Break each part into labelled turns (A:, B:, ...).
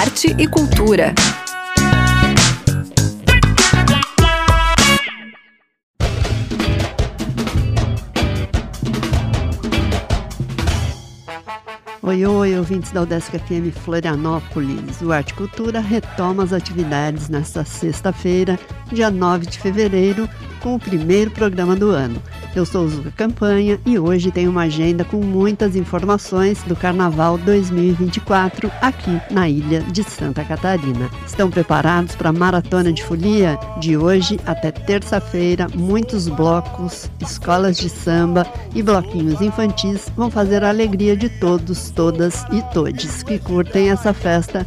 A: arte e cultura.
B: Oi, oi, ouvintes da Udesc FM Florianópolis. O Arte Cultura retoma as atividades nesta sexta-feira, dia 9 de fevereiro, com o primeiro programa do ano. Eu sou Zuka Campanha e hoje tem uma agenda com muitas informações do Carnaval 2024 aqui na ilha de Santa Catarina. Estão preparados para a Maratona de Folia? De hoje até terça-feira, muitos blocos, escolas de samba e bloquinhos infantis vão fazer a alegria de todos, todas e todes que curtem essa festa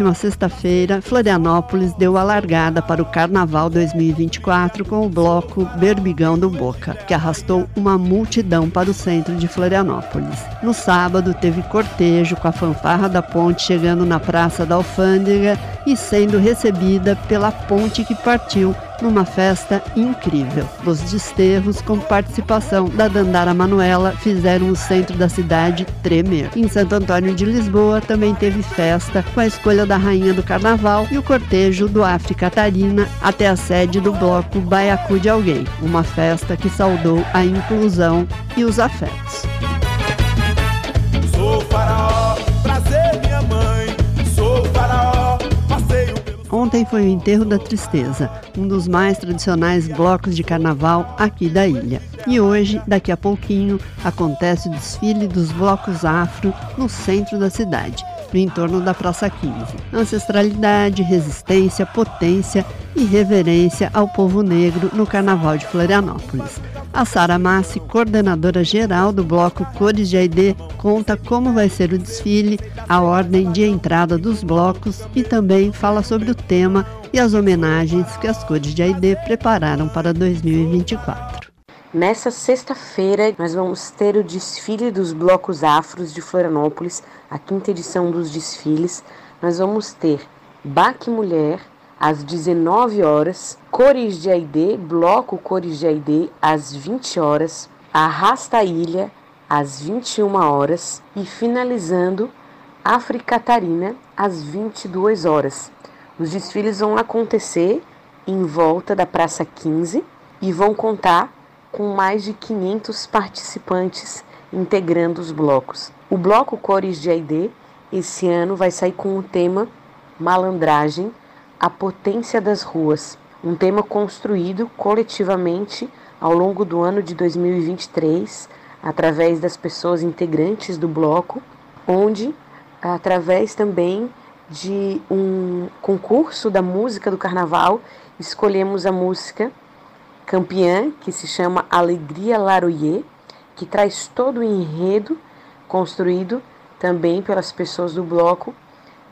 B: última sexta-feira, Florianópolis deu a largada para o Carnaval 2024 com o bloco Berbigão do Boca, que arrastou uma multidão para o centro de Florianópolis. No sábado, teve cortejo com a fanfarra da ponte chegando na Praça da Alfândega e sendo recebida pela ponte que partiu numa festa incrível. Os desterros, com participação da Dandara Manuela, fizeram o centro da cidade tremer. Em Santo Antônio de Lisboa também teve festa com a escolha da rainha do carnaval e o cortejo do África Catarina até a sede do bloco Baiacu de Alguém, uma festa que saudou a inclusão e os afetos. Sou faraó, Ontem foi o Enterro da Tristeza, um dos mais tradicionais blocos de carnaval aqui da ilha. E hoje, daqui a pouquinho, acontece o desfile dos blocos afro no centro da cidade, no entorno da Praça 15. Ancestralidade, resistência, potência e reverência ao povo negro no Carnaval de Florianópolis. A Sara Massi, coordenadora geral do bloco Cores de Aide, conta como vai ser o desfile, a ordem de entrada dos blocos e também fala sobre o tema e as homenagens que as Cores de Aide prepararam para 2024.
C: Nessa sexta-feira, nós vamos ter o desfile dos blocos afros de Florianópolis, a quinta edição dos desfiles. Nós vamos ter Baque Mulher, às 19 horas, Cores de Aide, Bloco Cores de Aide, às 20 horas, Arrasta Ilha, às 21 horas e finalizando Africatarina, às 22 horas. Os desfiles vão acontecer em volta da Praça 15 e vão contar com mais de 500 participantes integrando os blocos. O bloco Cores de Aide esse ano vai sair com o tema Malandragem, a potência das ruas, um tema construído coletivamente ao longo do ano de 2023, através das pessoas integrantes do bloco, onde, através também de um concurso da música do carnaval, escolhemos a música campeã, que se chama Alegria Laroyer, que traz todo o enredo construído também pelas pessoas do bloco,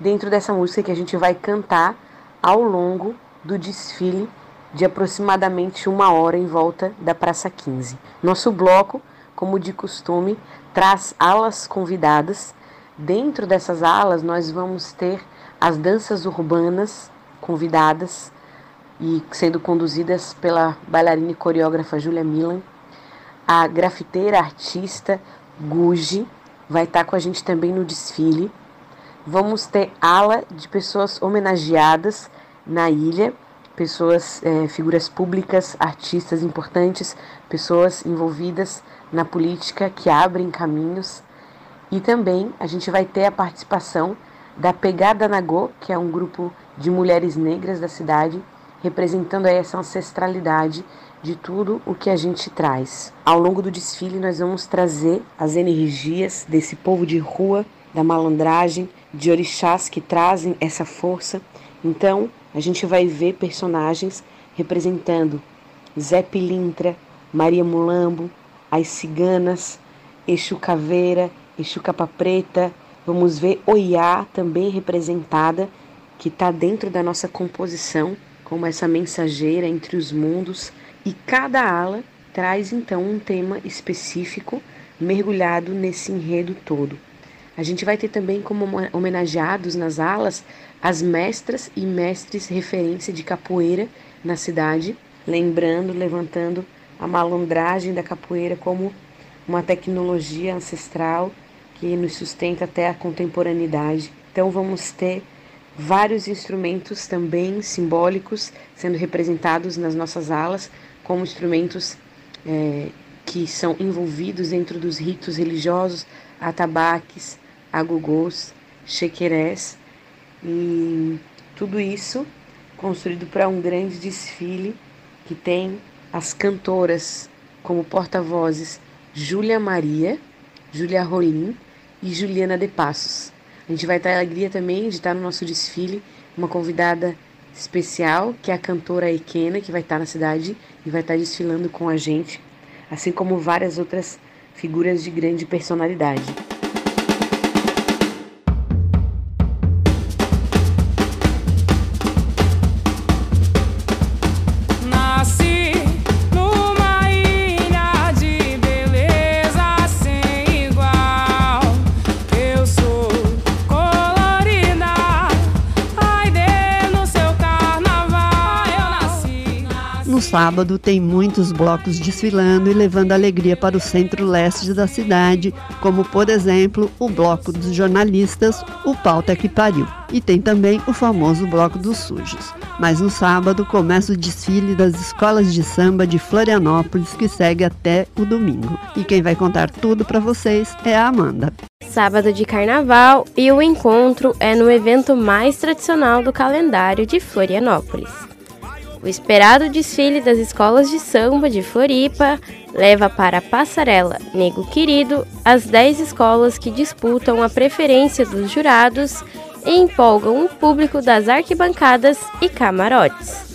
C: dentro dessa música que a gente vai cantar ao longo do desfile de aproximadamente uma hora em volta da Praça 15. Nosso bloco, como de costume, traz alas convidadas. Dentro dessas alas, nós vamos ter as danças urbanas convidadas e sendo conduzidas pela bailarina e coreógrafa Julia Milan. A grafiteira artista Guji vai estar com a gente também no desfile. Vamos ter ala de pessoas homenageadas na ilha, pessoas, é, figuras públicas, artistas importantes, pessoas envolvidas na política que abrem caminhos. E também a gente vai ter a participação da Pegada Nagô, que é um grupo de mulheres negras da cidade, representando essa ancestralidade de tudo o que a gente traz. Ao longo do desfile, nós vamos trazer as energias desse povo de rua, da malandragem, de orixás que trazem essa força. Então, a gente vai ver personagens representando Zé Pilintra, Maria Mulambo, as ciganas, Exu Caveira, Exu Capa Preta. Vamos ver Oiá também representada que está dentro da nossa composição, como essa mensageira entre os mundos, e cada ala traz então um tema específico mergulhado nesse enredo todo. A gente vai ter também como homenageados nas alas as mestras e mestres referência de capoeira na cidade, lembrando, levantando a malandragem da capoeira como uma tecnologia ancestral que nos sustenta até a contemporaneidade. Então vamos ter vários instrumentos também simbólicos sendo representados nas nossas alas, como instrumentos é, que são envolvidos dentro dos ritos religiosos, atabaques, agogôs, chequerés, e tudo isso construído para um grande desfile que tem as cantoras como porta-vozes Júlia Maria, Júlia Rolim e Juliana de Passos. A gente vai ter a alegria também de estar no nosso desfile uma convidada especial, que é a cantora Equena, que vai estar na cidade e vai estar desfilando com a gente, assim como várias outras figuras de grande personalidade.
B: Sábado tem muitos blocos desfilando e levando alegria para o centro-leste da cidade, como por exemplo o Bloco dos Jornalistas, o Pauta que Pariu. E tem também o famoso Bloco dos Sujos. Mas no sábado começa o desfile das escolas de samba de Florianópolis, que segue até o domingo. E quem vai contar tudo para vocês é a Amanda.
A: Sábado de carnaval e o encontro é no evento mais tradicional do calendário de Florianópolis. O esperado desfile das escolas de samba de Floripa leva para a passarela Nego Querido as 10 escolas que disputam a preferência dos jurados e empolgam o público das arquibancadas e camarotes.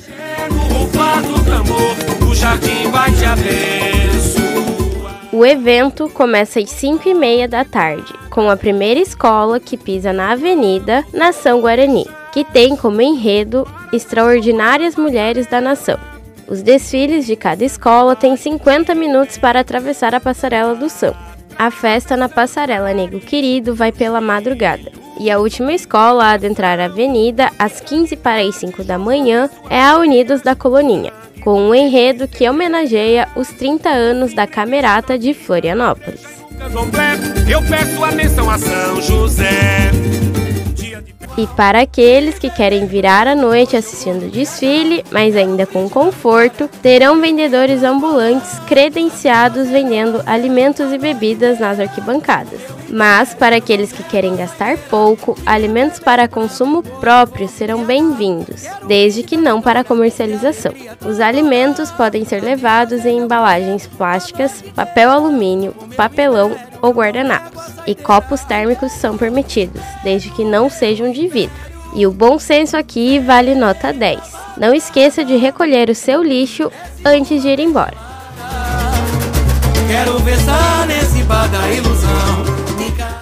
A: O evento começa às 5 e meia da tarde, com a primeira escola que pisa na Avenida Nação Guarani que tem como enredo Extraordinárias Mulheres da Nação. Os desfiles de cada escola têm 50 minutos para atravessar a passarela do São. A festa na Passarela Nego Querido vai pela madrugada. E a última escola a adentrar a avenida às 15 para as 5 da manhã é a Unidos da Coloninha, com um enredo que homenageia os 30 anos da Camerata de Florianópolis. Eu peço a São José. E para aqueles que querem virar a noite assistindo o desfile, mas ainda com conforto, terão vendedores ambulantes credenciados vendendo alimentos e bebidas nas arquibancadas. Mas para aqueles que querem gastar pouco, alimentos para consumo próprio serão bem-vindos, desde que não para comercialização. Os alimentos podem ser levados em embalagens plásticas, papel alumínio, papelão ou guardanapos. E copos térmicos são permitidos, desde que não sejam de vidro. E o bom senso aqui vale nota 10. Não esqueça de recolher o seu lixo antes de ir embora.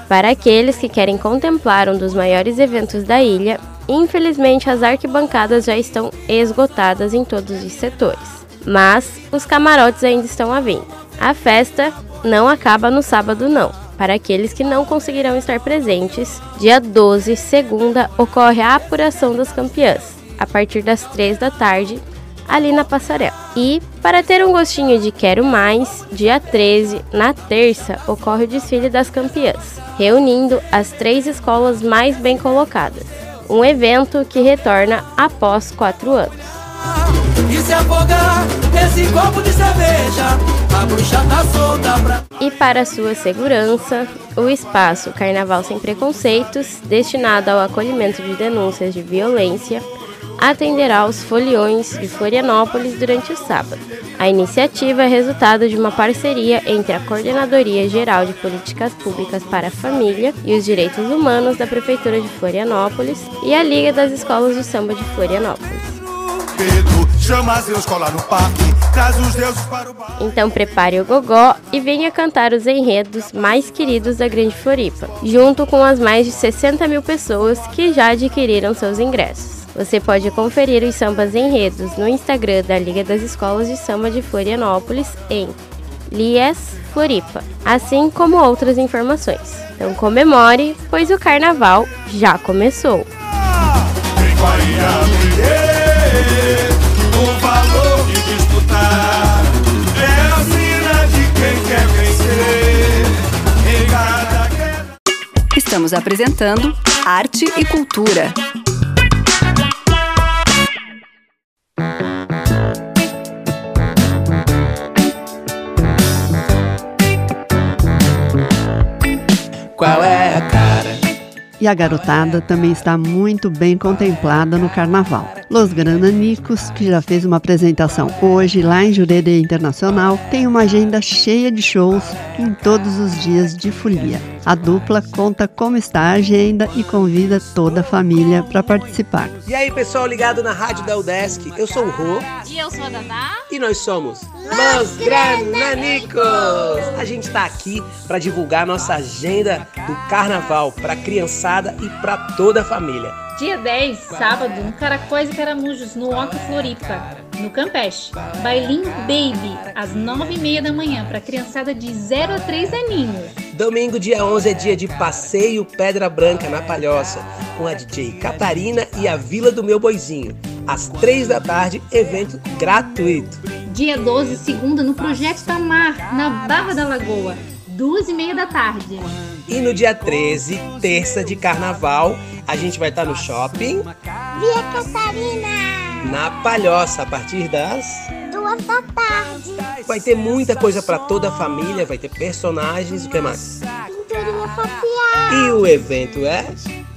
A: Para aqueles que querem contemplar um dos maiores eventos da ilha, infelizmente as arquibancadas já estão esgotadas em todos os setores. Mas os camarotes ainda estão à venda. A festa não acaba no sábado, não. Para aqueles que não conseguirão estar presentes, dia 12, segunda, ocorre a apuração das campeãs, a partir das 3 da tarde, ali na passarela. E, para ter um gostinho de quero mais, dia 13, na terça, ocorre o desfile das campeãs, reunindo as três escolas mais bem colocadas. Um evento que retorna após quatro anos e se afogar nesse copo de cerveja. A bruxa tá solta pra... E para sua segurança, o espaço Carnaval Sem Preconceitos, destinado ao acolhimento de denúncias de violência, atenderá os foliões de Florianópolis durante o sábado. A iniciativa é resultado de uma parceria entre a Coordenadoria Geral de Políticas Públicas para a Família e os Direitos Humanos da Prefeitura de Florianópolis e a Liga das Escolas de Samba de Florianópolis. Chama a escola no parque Então prepare o gogó e venha cantar os enredos mais queridos da Grande Floripa, junto com as mais de 60 mil pessoas que já adquiriram seus ingressos. Você pode conferir os sambas enredos no Instagram da Liga das Escolas de Samba de Florianópolis em Lies Floripa, assim como outras informações. Então comemore, pois o carnaval já começou.
D: Estamos apresentando Arte e Cultura.
B: Qual é a cara? E a garotada também está muito bem contemplada no carnaval. Los Grananicos, que já fez uma apresentação hoje lá em Jurerê Internacional, tem uma agenda cheia de shows em todos os dias de folia. A dupla conta como está a agenda e convida toda a família para participar.
E: E aí, pessoal ligado na rádio da UDESC, eu sou o Rô.
F: E eu sou a Dadá.
E: E nós somos Los Grananicos. A gente está aqui para divulgar nossa agenda do carnaval para criançada e para toda a família.
F: Dia 10, sábado, no Caracóis e Caramujos, no Oca Floripa, no Campeche. Bailinho Baby, às 9h30 da manhã, para criançada de 0 a 3 aninhos.
E: Domingo, dia 11, é dia de passeio Pedra Branca na Palhoça, com a DJ Catarina e a Vila do Meu Boizinho. Às 3 da tarde, evento gratuito.
F: Dia 12, segunda, no Projeto Tamar, na Barra da Lagoa, duas e meia da tarde.
E: E no dia 13, terça de carnaval, a gente vai estar no shopping.
G: Via Catarina!
E: Na Palhoça, a partir das
G: duas da tarde.
E: Vai ter muita coisa para toda a família, vai ter personagens, o que mais?
G: Pinturinha facial.
E: E o evento é?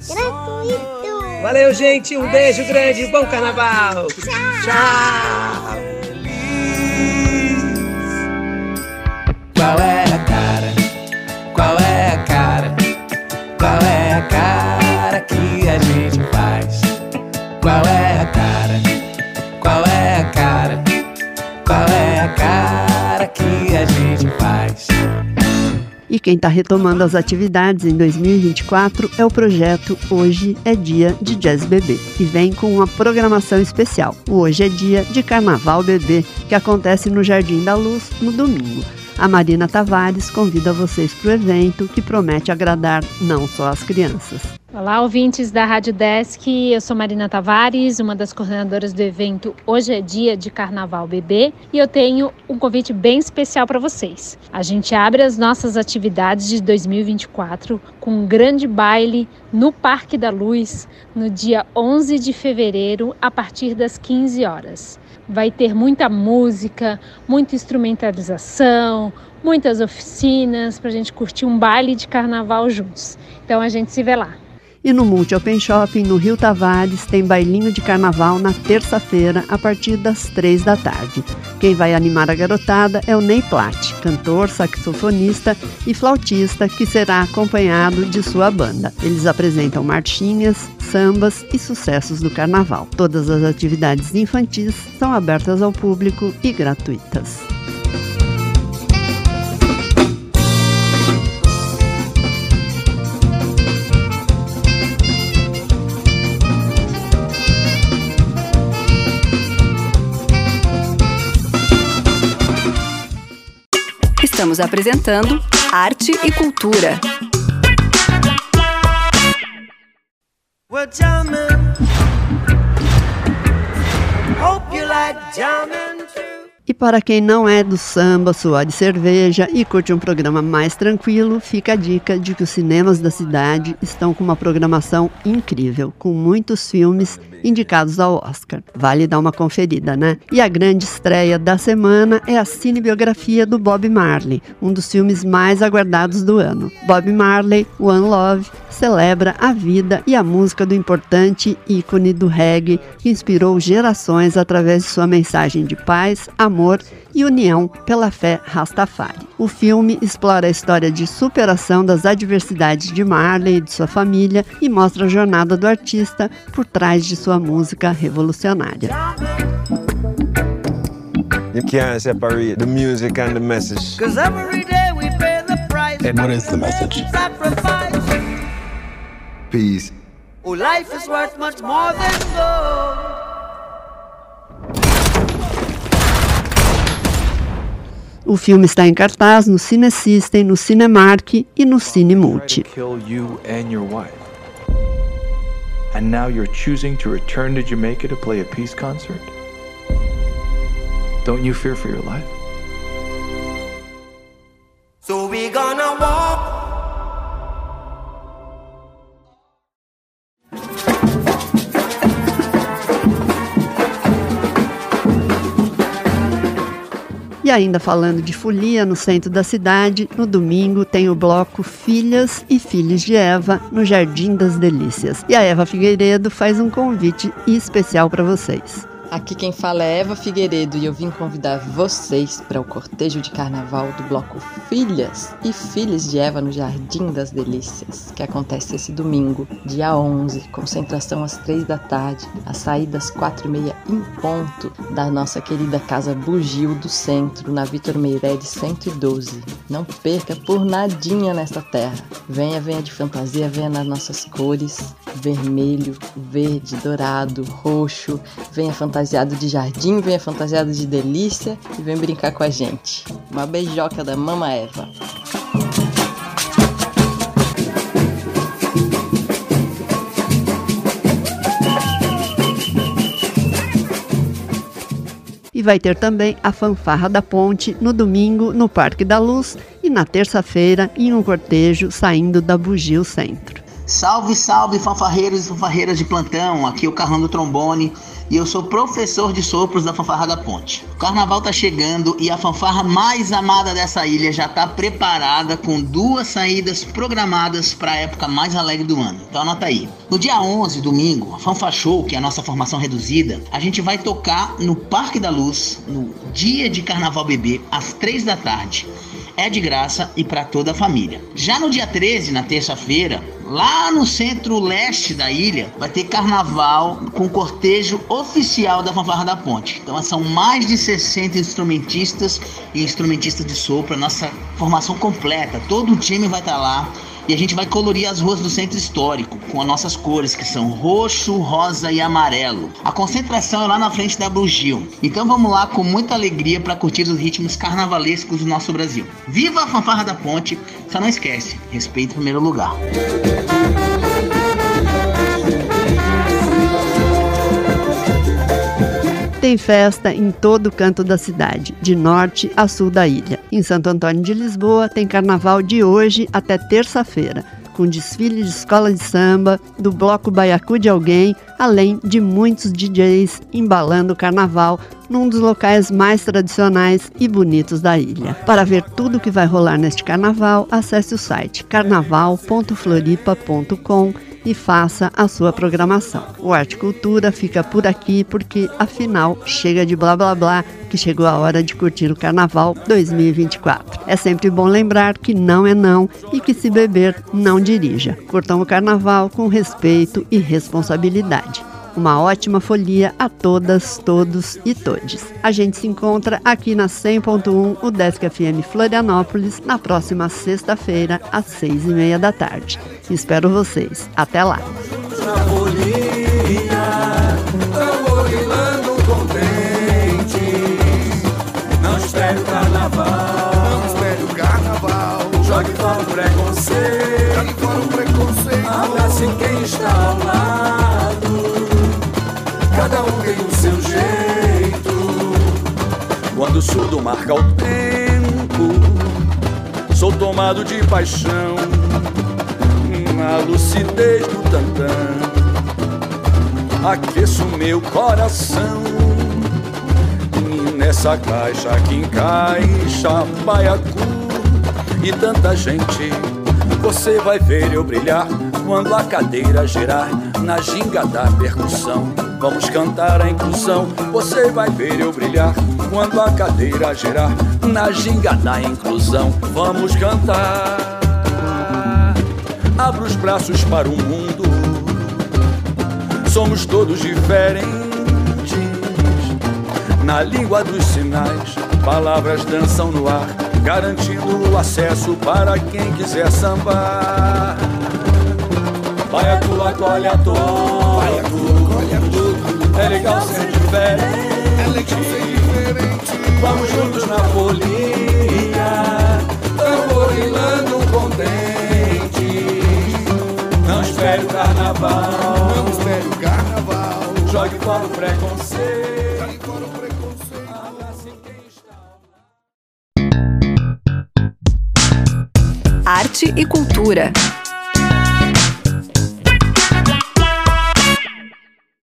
G: Gratuito.
E: Valeu, gente. Um beijo grande. Bom carnaval.
G: Tchau.
E: Tchau.
H: Qual é a cara que a gente faz? Qual é a cara? Qual é a cara? Qual é a cara que a gente faz?
B: E quem está retomando as atividades em 2024 é o projeto Hoje é Dia de Jazz Bebê, que vem com uma programação especial. O Hoje é Dia de Carnaval Bebê, que acontece no Jardim da Luz no domingo. A Marina Tavares convida vocês para o evento que promete agradar não só as crianças.
F: Olá, ouvintes da Rádio Desk. Eu sou Marina Tavares, uma das coordenadoras do evento Hoje é Dia de Carnaval Bebê, e eu tenho um convite bem especial para vocês. A gente abre as nossas atividades de 2024 com um grande baile no Parque da Luz no dia 11 de fevereiro, a partir das 15 horas. Vai ter muita música, muita instrumentalização, muitas oficinas para a gente curtir um baile de carnaval juntos. Então a gente se vê lá.
B: E no Multi Open Shopping, no Rio Tavares, tem bailinho de carnaval na terça-feira, a partir das três da tarde. Quem vai animar a garotada é o Ney Platt, cantor, saxofonista e flautista, que será acompanhado de sua banda. Eles apresentam marchinhas, sambas e sucessos do carnaval. Todas as atividades infantis são abertas ao público e gratuitas.
D: Estamos apresentando Arte e Cultura.
H: Well, jamming. Hope you like jamming.
B: E para quem não é do samba, suor de cerveja e curte um programa mais tranquilo, fica a dica de que os cinemas da cidade estão com uma programação incrível, com muitos filmes indicados ao Oscar. Vale dar uma conferida, né? E a grande estreia da semana é a cinebiografia do Bob Marley, um dos filmes mais aguardados do ano. Bob Marley, One Love, celebra a vida e a música do importante ícone do reggae que inspirou gerações através de sua mensagem de paz, amor e união pela fé Rastafari. O filme explora a história de superação das adversidades de Marley e de sua família e mostra a jornada do artista por trás de sua música revolucionária.
I: You can't separate the music and the message.
J: Cause every day we pay the price.
K: And what is the message?
J: Sacrifice.
I: Peace.
J: Oh, life is worth much more than gold.
B: O filme está em cartaz no Cine System, no Cinemark e no Cine Multi.
K: And now you're choosing to return to Jamaica to play a peace concert? Don't you fear for your life?
J: So we gonna walk.
B: Ainda falando de folia no centro da cidade, no domingo tem o bloco Filhas e Filhos de Eva no Jardim das Delícias. E a Eva Figueiredo faz um convite especial para vocês.
L: Aqui quem fala é Eva Figueiredo e eu vim convidar vocês para o cortejo de carnaval do bloco Filhas e Filhos de Eva no Jardim das Delícias, que acontece esse domingo, dia 11, concentração às 3 da tarde, a saída às 4 e meia em ponto da nossa querida Casa Bugio do Centro, na Vitor Meireles 112. Não perca por nadinha nesta terra. Venha, venha de fantasia, venha nas nossas cores, vermelho, verde, dourado, roxo, venha fantasiado de jardim, venha fantasiado de delícia e vem brincar com a gente. Uma beijoca da Mama Eva.
B: E vai ter também a Fanfarra da Ponte no domingo no Parque da Luz e na terça-feira em um cortejo saindo da Bugio Centro.
M: Salve, salve, fanfarreiros e fanfarreiras de plantão. Aqui é o Carrão do Trombone e eu sou professor de sopros da Fanfarra da Ponte. O carnaval tá chegando e a fanfarra mais amada dessa ilha já tá preparada com duas saídas programadas para a época mais alegre do ano. Então anota aí. No dia 11, domingo, a Fanfa Show, que é a nossa formação reduzida, a gente vai tocar no Parque da Luz, no dia de Carnaval Bebê, às 3 da tarde é de graça e para toda a família. Já no dia 13, na terça-feira, lá no centro-leste da ilha, vai ter carnaval com cortejo oficial da Fanfarra da Ponte. Então são mais de 60 instrumentistas e instrumentistas de sopro, a nossa formação completa. Todo o time vai estar lá. E a gente vai colorir as ruas do centro histórico com as nossas cores, que são roxo, rosa e amarelo. A concentração é lá na frente da Bugio. Então vamos lá com muita alegria para curtir os ritmos carnavalescos do nosso Brasil. Viva a fanfarra da ponte! Só não esquece, respeito em primeiro lugar.
B: Tem festa em todo canto da cidade, de norte a sul da ilha. Em Santo Antônio de Lisboa tem carnaval de hoje até terça-feira, com desfile de escola de samba, do bloco Baiacu de Alguém, além de muitos DJs embalando o carnaval num dos locais mais tradicionais e bonitos da ilha. Para ver tudo o que vai rolar neste carnaval, acesse o site carnaval.floripa.com e faça a sua programação. O Arte Cultura fica por aqui porque, afinal, chega de blá blá blá que chegou a hora de curtir o Carnaval 2024. É sempre bom lembrar que não é não e que se beber, não dirija. Curtam o Carnaval com respeito e responsabilidade. Uma ótima folia a todas, todos e todes. A gente se encontra aqui na 100.1, o Desk FM Florianópolis, na próxima sexta-feira, às seis e meia da tarde. Espero vocês. Até lá!
H: O. Jogue fora o preconceito. Quem está ao lado. Cada um tem o seu jeito. Quando o surdo marca o tempo, sou tomado de paixão. Na lucidez do tantã, aqueço meu coração. E nessa caixa que encaixa baiacu e tanta gente, você vai ver eu brilhar quando a cadeira girar na ginga da percussão. Vamos cantar a inclusão, você vai ver eu brilhar quando a cadeira girar na ginga da inclusão. Vamos cantar. Abra os braços para o mundo. Somos todos diferentes, Na língua dos sinais, palavras dançam no ar, garantindo o acesso para quem quiser sambar. Vai a tua, colhe a tua. Vai a tua, colhe a tua. É legal ser diferente. É legal ser diferente. Vamos juntos na folia, tamborilando contente. Espere o carnaval. Não espere o carnaval. Jogue fora o preconceito. Jogue fora o preconceito. Abrace quem está.
D: Arte e cultura.